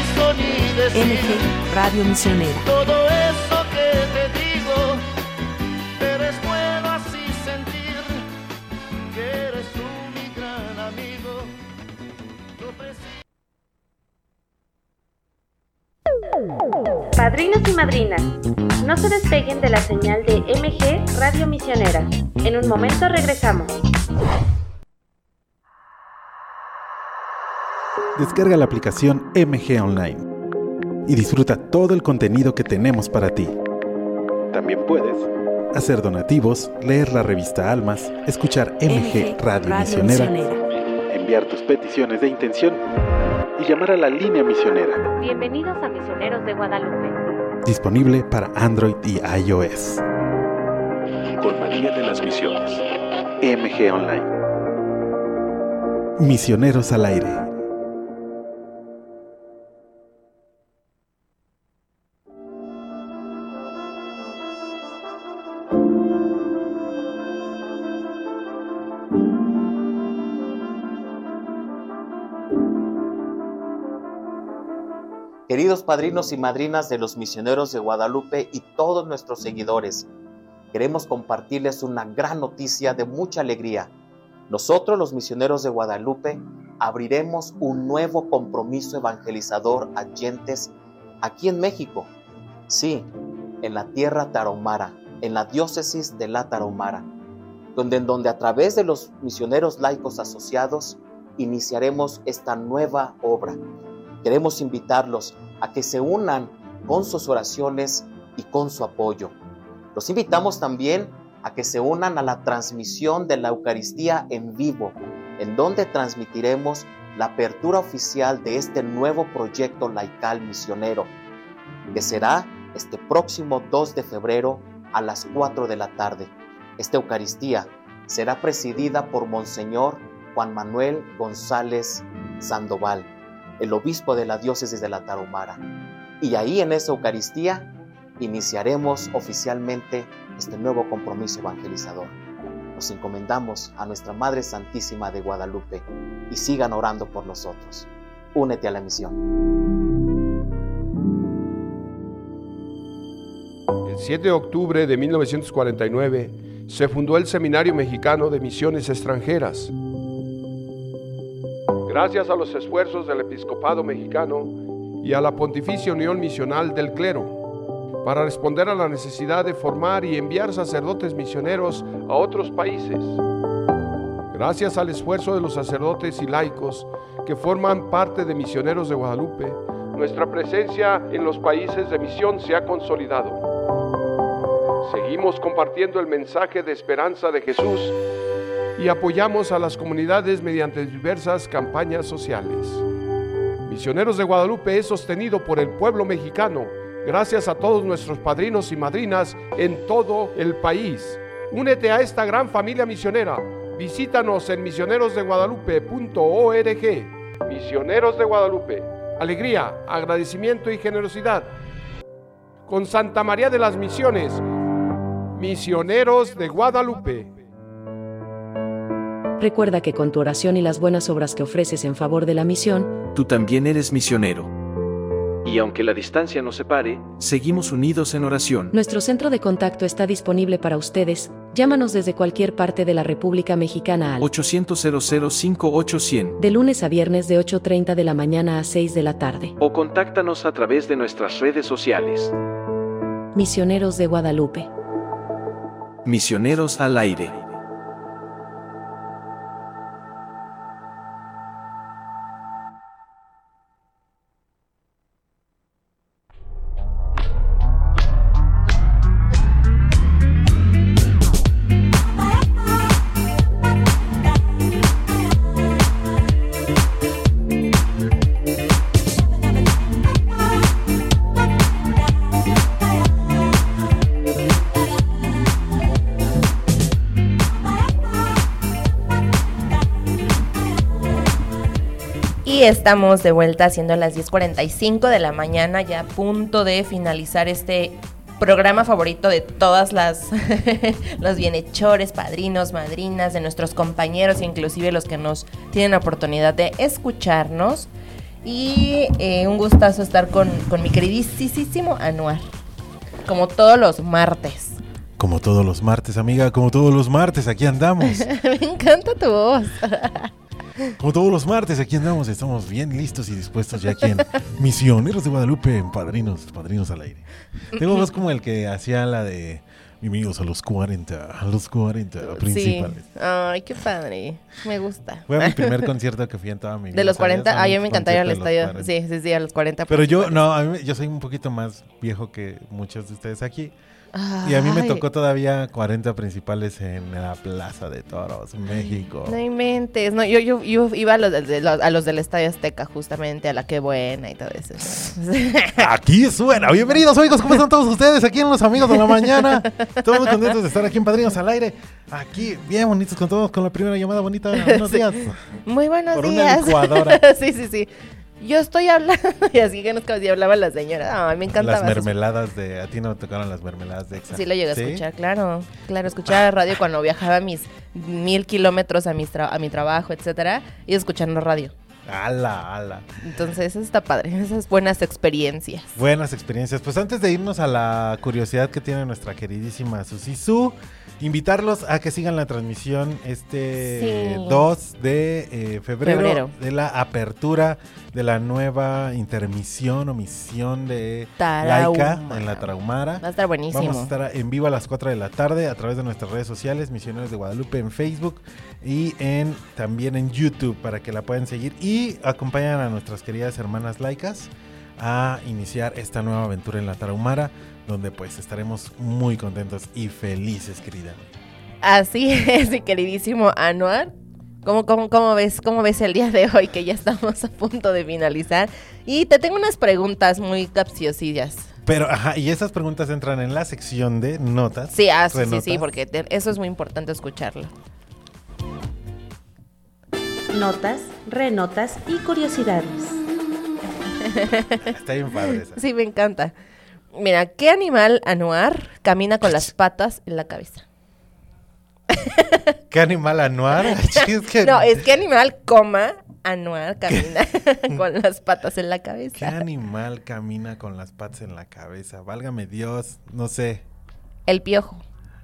ni decir MG Radio Misionera. todo eso que te digo, pero es bueno así sentir que eres tú mi gran amigo. Preciso Padrinos y madrinas, no se despeguen de la señal de MG Radio Misionera. En un momento regresamos. Descarga la aplicación MG Online y disfruta todo el contenido que tenemos para ti. También puedes hacer donativos, leer la revista Almas, escuchar MG, Radio, Misionera, enviar tus peticiones de intención y llamar a la línea misionera, Bienvenidos a Misioneros de Guadalupe. disponible para Android y iOS. Con María de las Misiones. MG Online. Misioneros al aire. Queridos padrinos y madrinas de los misioneros de Guadalupe y todos nuestros seguidores, queremos compartirles una gran noticia de mucha alegría. Nosotros los misioneros de Guadalupe abriremos un nuevo compromiso evangelizador a gentes aquí en México. Sí, en la tierra tarahumara, en la diócesis de la Tarahumara, donde en donde a través de los misioneros laicos asociados iniciaremos esta nueva obra. Queremos invitarlos a que se unan con sus oraciones y con su apoyo. Los invitamos también a que se unan a la transmisión de la Eucaristía en vivo, en donde transmitiremos la apertura oficial de este nuevo proyecto laical misionero, que será este próximo 2 de febrero a las 4 de la tarde. Esta Eucaristía será presidida por Monseñor Juan Manuel González Sandoval, el obispo de la diócesis de la Tarahumara. Y ahí en esa Eucaristía iniciaremos oficialmente este nuevo compromiso evangelizador. Nos encomendamos a nuestra Madre Santísima de Guadalupe y sigan orando por nosotros. Únete a la misión. El 7 de octubre de 1949 se fundó el Seminario Mexicano de Misiones Extranjeras. Gracias a los esfuerzos del episcopado mexicano y a la Pontificia Unión Misional del Clero, para responder a la necesidad de formar y enviar sacerdotes misioneros a otros países. Gracias al esfuerzo de los sacerdotes y laicos que forman parte de Misioneros de Guadalupe, nuestra presencia en los países de misión se ha consolidado. Seguimos compartiendo el mensaje de esperanza de Jesús y apoyamos a las comunidades mediante diversas campañas sociales. Misioneros de Guadalupe es sostenido por el pueblo mexicano, gracias a todos nuestros padrinos y madrinas en todo el país. Únete a esta gran familia misionera. Visítanos en misionerosdeguadalupe.org. Misioneros de Guadalupe. Alegría, agradecimiento y generosidad. Con Santa María de las Misiones. Misioneros de Guadalupe. Recuerda que con tu oración y las buenas obras que ofreces en favor de la misión, Tú también eres misionero. Y aunque la distancia nos separe, seguimos unidos en oración. nuestro centro de contacto está disponible para ustedes. Llámanos desde cualquier parte de la República Mexicana al 800 5800 de lunes a viernes de 8.30 de la mañana a 6 de la tarde. o contáctanos a través de nuestras redes sociales. Misioneros de Guadalupe. Misioneros al aire. Y estamos de vuelta haciendo las 10.45 de la mañana, ya a punto de finalizar este programa favorito de todas las (laughs) los bienhechores, padrinos, madrinas, de nuestros compañeros, inclusive los que nos tienen la oportunidad de escucharnos. Y eh, un gustazo estar con, con mi queridísimo Anuar, como todos los martes. Como todos los martes, amiga, como todos los martes, aquí andamos. (laughs) Me encanta tu voz. (laughs) Como todos los martes, aquí andamos. Estamos bien listos y dispuestos ya aquí en Misioneros de Guadalupe, en Padrinos, Padrinos al aire. Tengo voz como el que hacía la de Bienvenidos a los 40, a los 40 principales. Sí. Ay, qué padre. Me gusta. Fue mi primer (laughs) concierto que fui en toda mi vida. De los ¿sabías? 40, A ah, yo me encantaría al estadio. 40. Sí, sí, sí, a los 40. Pero yo, no, a mí- yo soy un poquito más viejo que muchos de ustedes aquí. Y a mí me tocó todavía 40 principales en la Plaza de Toros, México. No inventes. No, yo, yo, yo iba a los, de- de los- a los del Estadio Azteca, justamente, a la que buena y todo eso. (laughs) Aquí suena. Bienvenidos, amigos. ¿Cómo están todos ustedes? Aquí en Los Amigos de la Mañana. Todos muy contentos de estar aquí en Padrinos al Aire. Aquí, bien bonitos con todos, con la primera llamada bonita. Buenos Sí. días. Muy buenos Por una días. licuadora. (laughs) sí, sí, sí. Yo estoy hablando. (laughs) Y así que nos hablaba la señora. Ay, me encantaba. Las mermeladas de... A ti no te tocaron las mermeladas de Exa. Sí, lo llegué a escuchar, claro. Claro, escuchaba radio cuando viajaba mis mil kilómetros a, mis a mi trabajo, etcétera, y escuchando radio. Ala, ala. Entonces, eso está padre. (laughs) Esas buenas experiencias. Buenas experiencias. Pues antes de irnos a la curiosidad que tiene nuestra queridísima Susi Su, invitarlos a que sigan la transmisión este Sí. 2 de eh, febrero, Febrero. de la apertura de la nueva intermisión o misión de. Laika en la Tarahumara. Va a estar buenísimo. Vamos a estar en vivo a las 4 de la tarde a través de nuestras redes sociales, Misioneros de Guadalupe en Facebook y en también en YouTube para que la puedan seguir y acompañan a nuestras queridas hermanas laicas a iniciar esta nueva aventura en la Tarahumara, donde pues estaremos muy contentos y felices, querida. Así (laughs) es, mi queridísimo Anuar. ¿Cómo, cómo, cómo ves, ¿Cómo ves el día de hoy que ya estamos a punto de finalizar? Y te tengo unas preguntas muy capciosillas. Pero, ajá, y esas preguntas entran en la sección de notas. Sí, ah, sí, sí, porque te- eso es muy importante escucharlo. Notas, renotas y curiosidades. Está bien padre esa. Sí, me encanta. Mira, ¿qué animal anuar camina con las patas en la cabeza? ¿Qué animal anuar? (laughs) Es que- No, es que animal, coma, anuar camina (laughs) con las patas en la ¿Qué cabeza. animal camina con las patas en la cabeza? Válgame Dios, no sé. El piojo.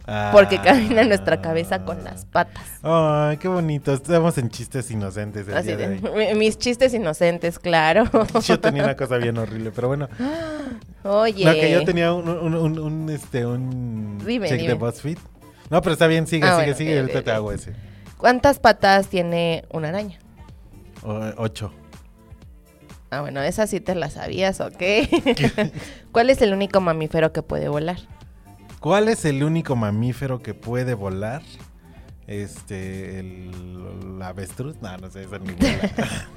Ah. Porque camina nuestra cabeza con las patas. Ay, qué bonito. Estamos en chistes inocentes el Así día de de, hoy. mi- mis chistes inocentes, claro. (laughs) Yo tenía una cosa bien (laughs) horrible, pero bueno. Oye. No, que yo tenía un, un, un- un, este, un Dime, check de. BuzzFeed. No, pero está bien, sigue, Ah, sigue, bueno, sigue. ok, ahorita ok, te hago ese. ¿Cuántas patas tiene una araña? O- ocho. Ah, bueno, esa sí te la sabías, ¿ok? (laughs) ¿Cuál es el único mamífero que puede volar? ¿Cuál es el único mamífero que puede volar? Este, el, el avestruz. No, no sé, esa ni vuela. (laughs)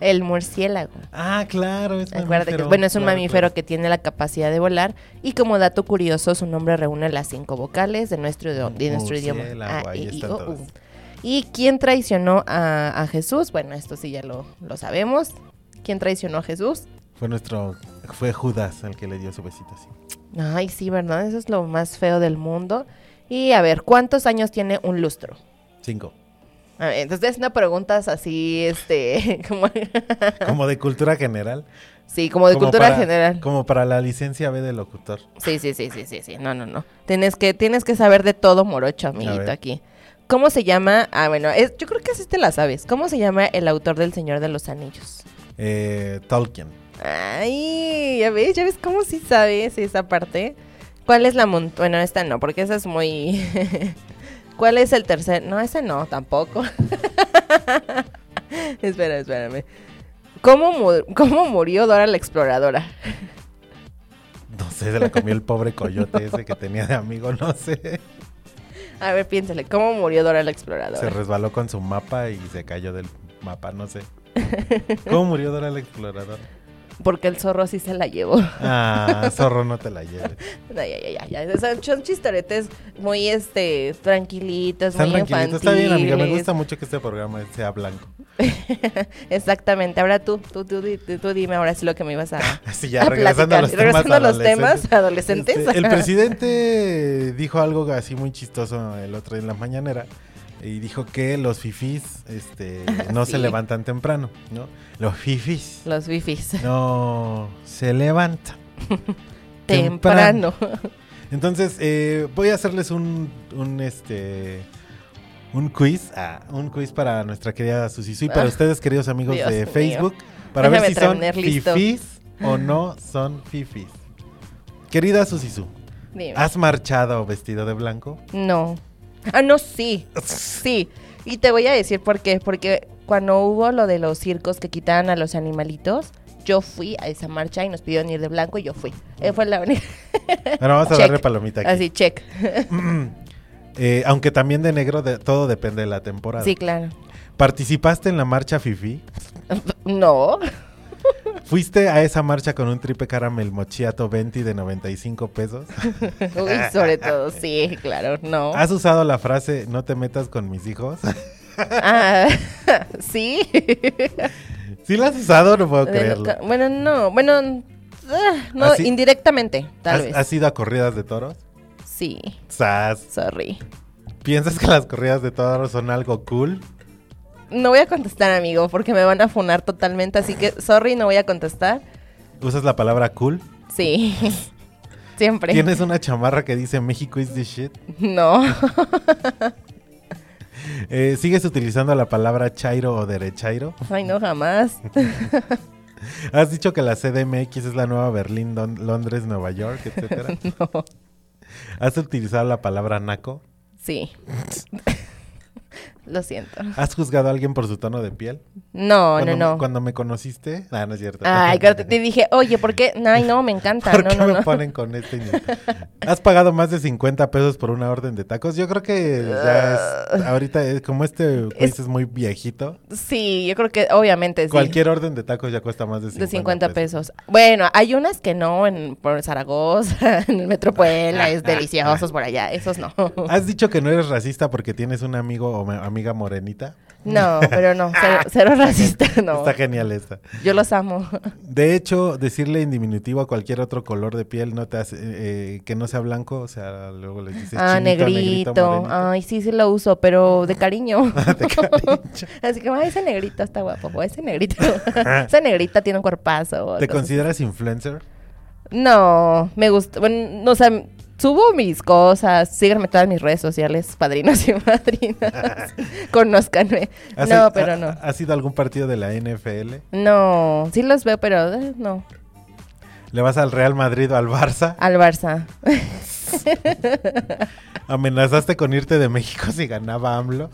El murciélago. ah, claro, es Acuérdate que, bueno, es un claro, mamífero claro. que tiene la capacidad de volar y como dato curioso, su nombre reúne las cinco vocales de nuestro, idioma- de nuestro idioma. A, ahí I, I, están O, todas. U. ¿Y quién traicionó a, a Jesús? Bueno, esto sí ya lo, lo sabemos. ¿Quién traicionó a Jesús? Fue nuestro, fue Judas el que le dio su besito así. Ay, sí, ¿verdad? Eso es lo más feo del mundo. Y a ver, ¿cuántos años tiene un lustro? Cinco. A ver, entonces una preguntas así, este, (laughs) como, (laughs) Como de cultura general. sí, como de Como cultura para- general. Como para la licencia B de locutor. Sí, sí, sí, sí, sí, sí. No, no, no. Tienes que, tienes que saber de todo, morocho, amiguito, aquí. ¿Cómo se llama? Ah, bueno, es, yo creo que así te la sabes. ¿Cómo se llama el autor del Señor de los Anillos? Eh, Tolkien. Ay, ya ves, ya ves cómo sí sabes esa parte. ¿Cuál es la montaña? Bueno, esta no, porque esa es muy... (laughs) ¿Cuál es el tercer? No, ese no, tampoco. (laughs) Espera, espérame. ¿Cómo, ¿Cómo murió Dora la exploradora? No sé, se la comió el pobre (laughs) coyote ese que tenía de amigo, no sé. A ver, piénsale, ¿cómo murió Dora la Se exploradora? resbaló con su mapa y se cayó del mapa, no sé. ¿Cómo murió Dora la exploradora? Porque el zorro sí se la llevó. Ah, (laughs) zorro, no te la lleves. Ya, ya, ya, ya, ya. Son, son chistoretes muy, este, tranquilitos, Están muy tranquilitos. Está bien, amiga. Me gusta mucho que este programa sea blanco. (laughs) Exactamente. Ahora tú, tú, tú, tú, tú dime ahora sí lo que me ibas a, (laughs) Sí, ya, a regresando a los Regresando a temas los temas adolescentes. Este, el presidente dijo algo así muy chistoso el otro día en la mañanera. Y dijo que los fifís este, no se levantan temprano, ¿no? Los fifís Los wifis. no se levantan. (laughs) Temprano. Entonces, eh, voy a hacerles un, un este un quiz, ah, un quiz para nuestra querida Susisu y para Ah, ustedes, queridos amigos Dios de mío. Facebook, para ver si son listo. fifís o (laughs) no son fifís. Querida Susisu. ¿Has marchado vestido de blanco? No. Ah, no, sí. Sí. Y te voy a decir por qué. Porque cuando hubo lo de los circos que quitaban a los animalitos, yo fui a esa marcha y nos pidieron ir de blanco y yo fui. Eh, fue la única. (laughs) Bueno, vamos a Check. darle palomita aquí. Así, check. (clears throat) Eh, aunque también de negro, de, todo depende de la temporada. Sí, claro. ¿Participaste en la marcha Fifi? (laughs) No. ¿Fuiste a esa marcha con un tripe caramel mochiato 20 de 95 pesos? (laughs) Uy, sobre todo, sí, claro, no. ¿Has usado la frase no te metas con mis hijos? Ah, (laughs) sí. ¿Sí la has usado? No puedo creerlo. Bueno, no, bueno, ah, no, indirectamente, tal ¿Has, vez. has ido a corridas de toros? Sí, Sas. sorry. ¿Piensas que las corridas de toros son algo cool? No voy a contestar, amigo, porque me van a funar totalmente, así que sorry, no voy a contestar. ¿Usas la palabra cool? Sí. (laughs) Siempre. ¿Tienes una chamarra que dice México is the shit? No. (laughs) Eh, ¿Sigues utilizando la palabra chairo o derechairo? Ay, no, jamás. (laughs) ¿Has dicho que la CDMX es la nueva Berlín, Don- Londres, Nueva York, etcétera? No. ¿Has utilizado la palabra naco? Sí. Lo siento. ¿Has juzgado a alguien por su tono de piel? No, Cuando no, no. Cuando me conociste... Ah, no es cierto. Ay, (laughs) claro, te, dije, oye, ¿por qué? Ay, no, me encanta. ¿Por no, qué no, me no. ponen con este? ¿Has pagado más de 50 pesos por una orden de tacos? Yo creo que ya es, (laughs) ahorita, como este quiz es, muy viejito, Sí, yo creo que obviamente sí. cualquier orden de tacos ya cuesta más de 50, De 50 pesos. Bueno, hay unas que no, en por Zaragoza, (laughs) en el es deliciosos por allá. Esos no. ¿Has dicho que no eres racista porque tienes un amigo o me- amiga morenita? No, pero no, (laughs) cero, cero racista, no. Está genial esta. Yo los amo. De hecho, decirle en diminutivo a cualquier otro color de piel no te hace eh, que no sea blanco, o sea, luego le dices Ah, chinito, negrito. Ay, sí, sí lo uso, pero de cariño. (laughs) De cariño. (laughs) Así que, ay, ese negrito está guapo. O ese negrito. Esa negrita tiene un cuerpazo. ¿Te consideras influencer? No, me gusta. Bueno, no, o sea, subo mis cosas. Síganme todas mis redes sociales, (laughs) padrinos y madrinas. (laughs) Conózcanme. ¿Has- No, pero no. ¿Has ido a algún partido de la NFL? No, sí los veo, pero eh, no. ¿Le vas al Real Madrid o al Barça? Al Barça. ¿Amenazaste con irte de México si ganaba AMLO?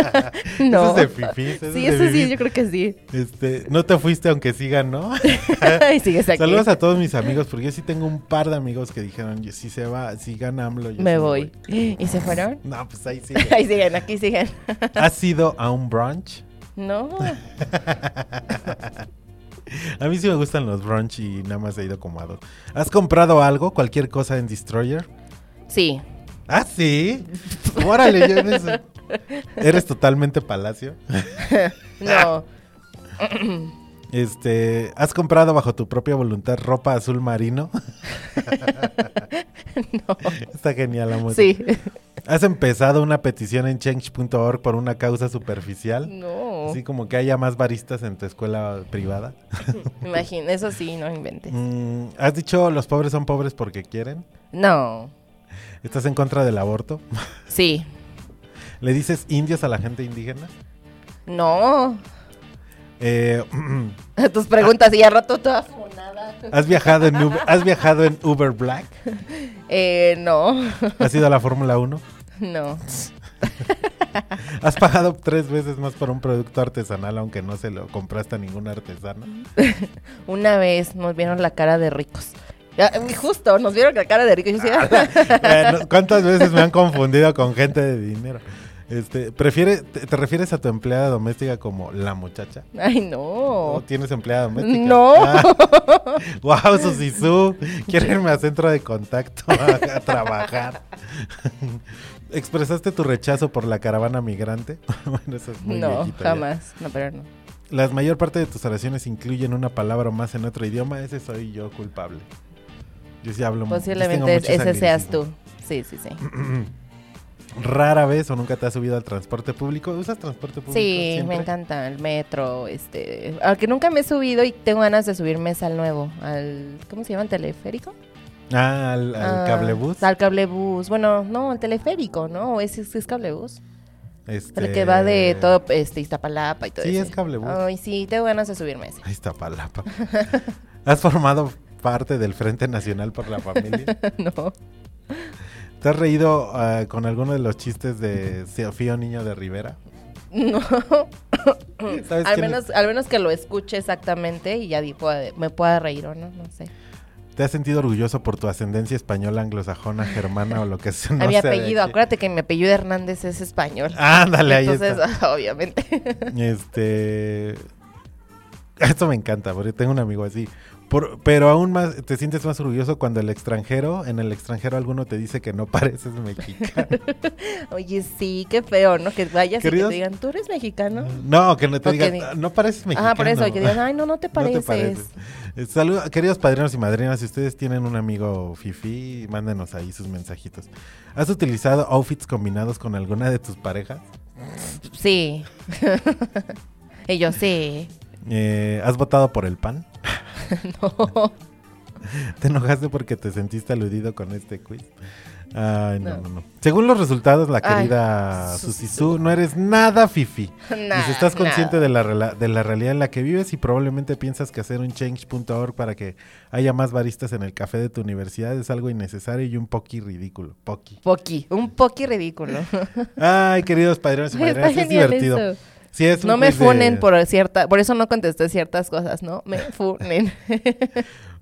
(laughs) no. Eso es de fifís, eso sí, es de eso sí, yo creo que sí. Este, no te fuiste aunque sí ganó. (laughs) y sigues aquí. Saludos a todos mis amigos, porque yo sí tengo un par de amigos que dijeron, "Yo- si se va, si gana AMLO, yo sí Me voy. ¿Y se fueron? No, pues ahí (laughs) sí. Ahí siguen, aquí siguen. ¿Has ido a un brunch? no. A mí sí me gustan los brunch y nada más he ido como a dos. ¿Has comprado algo, cualquier cosa en Destroyer? Sí. Ah, sí. Órale, yo en eso. (laughs) ¿Eres totalmente palacio? (laughs) No. (laughs) Este, ¿has comprado bajo tu propia voluntad ropa azul marino? (laughs) no. Está genial la música. Sí. ¿Has empezado una petición en change.org por una causa superficial? No. Así como que haya más baristas en tu escuela privada. (laughs) Imagina, eso sí, no inventes. Mm, ¿Has dicho los pobres son pobres porque quieren? No. ¿Estás en contra del aborto? Sí. ¿Le dices indios a la gente indígena? No. Eh, (clears throat) Tus preguntas y a rato toda funada. ¿has, viajado en Uber, ¿Has viajado en Uber Black? (laughs) Eh, no. ¿Has ido a la Fórmula 1? No. (laughs) ¿Has pagado tres veces más por un producto artesanal aunque no se lo compraste a ningún artesano? (laughs) Una vez nos vieron la cara de ricos. Ya, Justo, nos vieron la cara de ricos. Ah, ¿Cuántas veces me han confundido con gente de dinero? Este, ¿prefiere, te, te refieres a tu empleada doméstica como la muchacha? Ay, no. ¿O tienes empleada doméstica? No. Ah, wow, Susisú. Quiero irme a centro de contacto a, a trabajar. (laughs) ¿Expresaste tu rechazo por la caravana migrante? (laughs) bueno, eso es muy No, viejito ya. jamás. No, pero no. La mayor parte de tus oraciones incluyen una palabra o más en otro idioma. Ese soy yo culpable. Yo sí hablo Posiblemente ese seas tú. Sí, sí, sí. (clears throat) Rara vez o nunca te has subido al transporte público. ¿Usas transporte público? Sí, siempre? me encanta el metro, este, aunque nunca me he subido y tengo ganas de subirme al nuevo, al, ¿cómo se llama? ¿El teleférico? Ah, al, al Ah, cablebús. Al cablebús, bueno, no, el teleférico, ¿no? Es, es, es cablebús. Este... El que va de todo, este, Iztapalapa y todo Sí, eso. es cablebús. Ay, sí, tengo ganas de subirme ese. Ahí está Palapa. (laughs) ¿Has formado parte del Frente Nacional por la Familia? (laughs) no. ¿Te has reído ah, con alguno de los chistes de Fío Niño de Rivera? No. (coughs) ¿Sabes al, menos, al menos que lo escuche exactamente y ya puede- me pueda reír o no, no sé. ¿Te has sentido orgulloso por tu ascendencia española, anglosajona, germana o lo que sea? (laughs) No a mi de apellido, acuérdate que mi apellido Hernández es español. Ándale, ahí Entonces, está. (laughs) obviamente. Este. Esto me encanta, porque tengo un amigo así. Por- pero aún más, te sientes más orgulloso cuando el extranjero, en el extranjero alguno te dice que no pareces mexicano. (laughs) Oye, sí, qué feo, ¿no? Que vayas Queridos- y que te digan, ¿tú eres mexicano? No, que no te digan, di- "Ah, no pareces mexicano. Ah, por eso, que digan, ay, no, no te (laughs) No pareces. Eh, Saludos, queridos padrinos y madrinas, si ustedes tienen un amigo fifi, mándenos ahí sus mensajitos. ¿Has utilizado outfits combinados con alguna de tus parejas? Sí. (laughs) yo, sí. Eh, ¿Has votado por el pan? (laughs) no. ¿Te enojaste porque te sentiste aludido con este quiz? Ay, no, No. no, no. Según los resultados, la querida Susi Susisu, no eres nada fifi. Nah, Dice, estás consciente de la, de la realidad en la que vives y probablemente piensas que hacer un change.org para que haya más baristas en el café de tu universidad es algo innecesario y un poqui ridículo. Poqui. Poqui, un poqui ridículo. Ay, queridos padrinos y (laughs) madrinas, es divertido. eso. Sí, es un no me de- funen por cierta, por eso no contesté ciertas cosas, ¿no? Me (laughs) funen.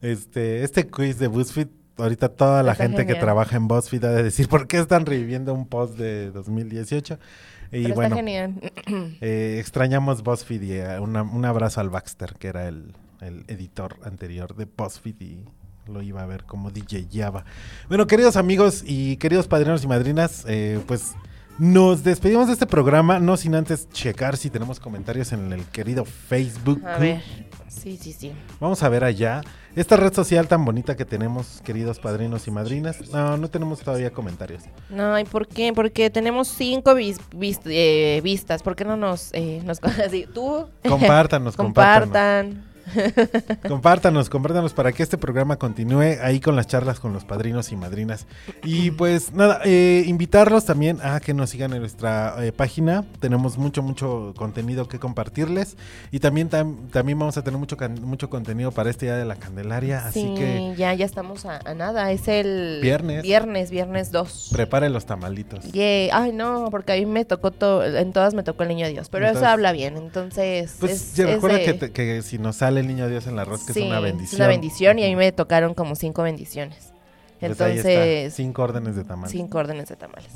Este, este quiz de BuzzFeed, ahorita toda la Está gente que trabaja en BuzzFeed ha de decir por qué están reviviendo un post de 2018. Y Pero bueno, está genial. (clears throat) eh, extrañamos BuzzFeed y eh, una- un abrazo al Baxter, que era el, el editor anterior de BuzzFeed y lo iba a ver como DJ Java. Bueno, queridos amigos y queridos padrinos y madrinas, eh, pues nos despedimos de este programa, no sin antes checar si tenemos comentarios en el querido Facebook. A ver. Sí, sí, sí. Vamos a ver allá. Esta red social tan bonita que tenemos, queridos padrinos y madrinas. No, no tenemos todavía comentarios. No, ¿y por qué? Porque tenemos cinco vis- vis- eh, vistas. ¿Por qué no nos, eh, nos (laughs) así? Tú. Compártanos, (laughs) Compartan. Compártanos, compártanos para que este programa continúe ahí con las charlas con los padrinos y madrinas. Y pues nada, eh, invitarlos también a que nos sigan en nuestra eh, página. Tenemos mucho, mucho contenido que compartirles. Y también, tam- también vamos a tener mucho, mucho contenido para este Día de la Candelaria. Así sí, que ya, ya estamos a, a nada. Es el Viernes. Viernes, viernes 2. preparen los tamalitos. Yay. Ay, no, porque a mí me tocó todo, en todas me tocó el niño Dios, pero Entonces- eso habla bien, entonces... Pues es- ya recuerda de- que, te- que si nos sale el niño Dios en la rosca sí, es una es bendición. una bendición y a mí me tocaron como cinco bendiciones. Pues Entonces, cinco órdenes de tamales. cinco órdenes de tamales.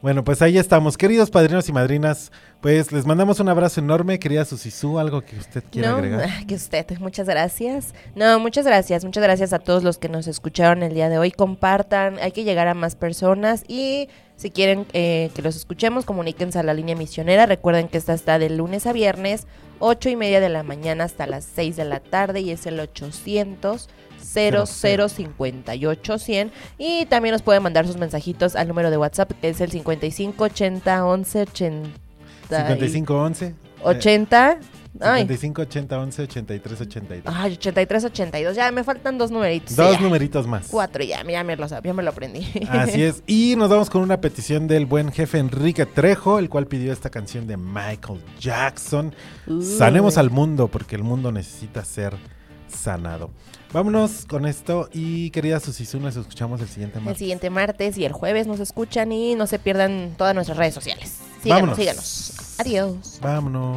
Bueno, pues ahí estamos. Queridos padrinos y madrinas, pues les mandamos un abrazo enorme. Querida Susisú, algo que usted quiera no, agregar. (laughs) que usted, muchas gracias. No, muchas gracias, muchas gracias a todos los que nos escucharon el día de hoy. Compartan, hay que llegar a más personas y si quieren eh, que los escuchemos, comuníquense a la línea misionera. Recuerden que esta está de lunes a viernes, ocho y media de la mañana hasta las 6 de la tarde y es el 800 0058 100 y también nos pueden mandar sus mensajitos al número de WhatsApp que es el 55 80 11 80 y- 5511. 80 Ay. 55 80 11 83 82. Ay, 83, 82. Ya me faltan dos numeritos. Dos ya. numeritos más. Cuatro, ya, ya me lo, ya me lo aprendí. Así es. Y nos vamos con una petición del buen jefe Enrique Trejo, el cual pidió esta canción de Michael Jackson. Sanemos al mundo porque el mundo necesita ser sanado. Vámonos con esto y querida Susisu, nos escuchamos el siguiente El martes. siguiente martes y el jueves nos escuchan y no se pierdan todas nuestras redes sociales. Síganos, Vámonos. síganos. Adiós. Vámonos.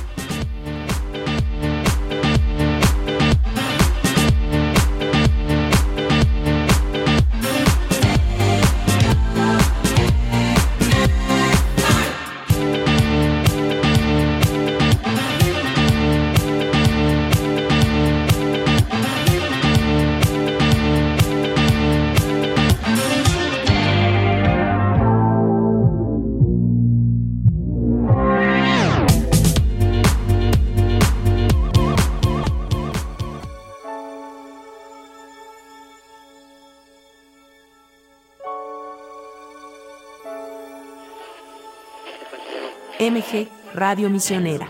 MG Radio Misionera.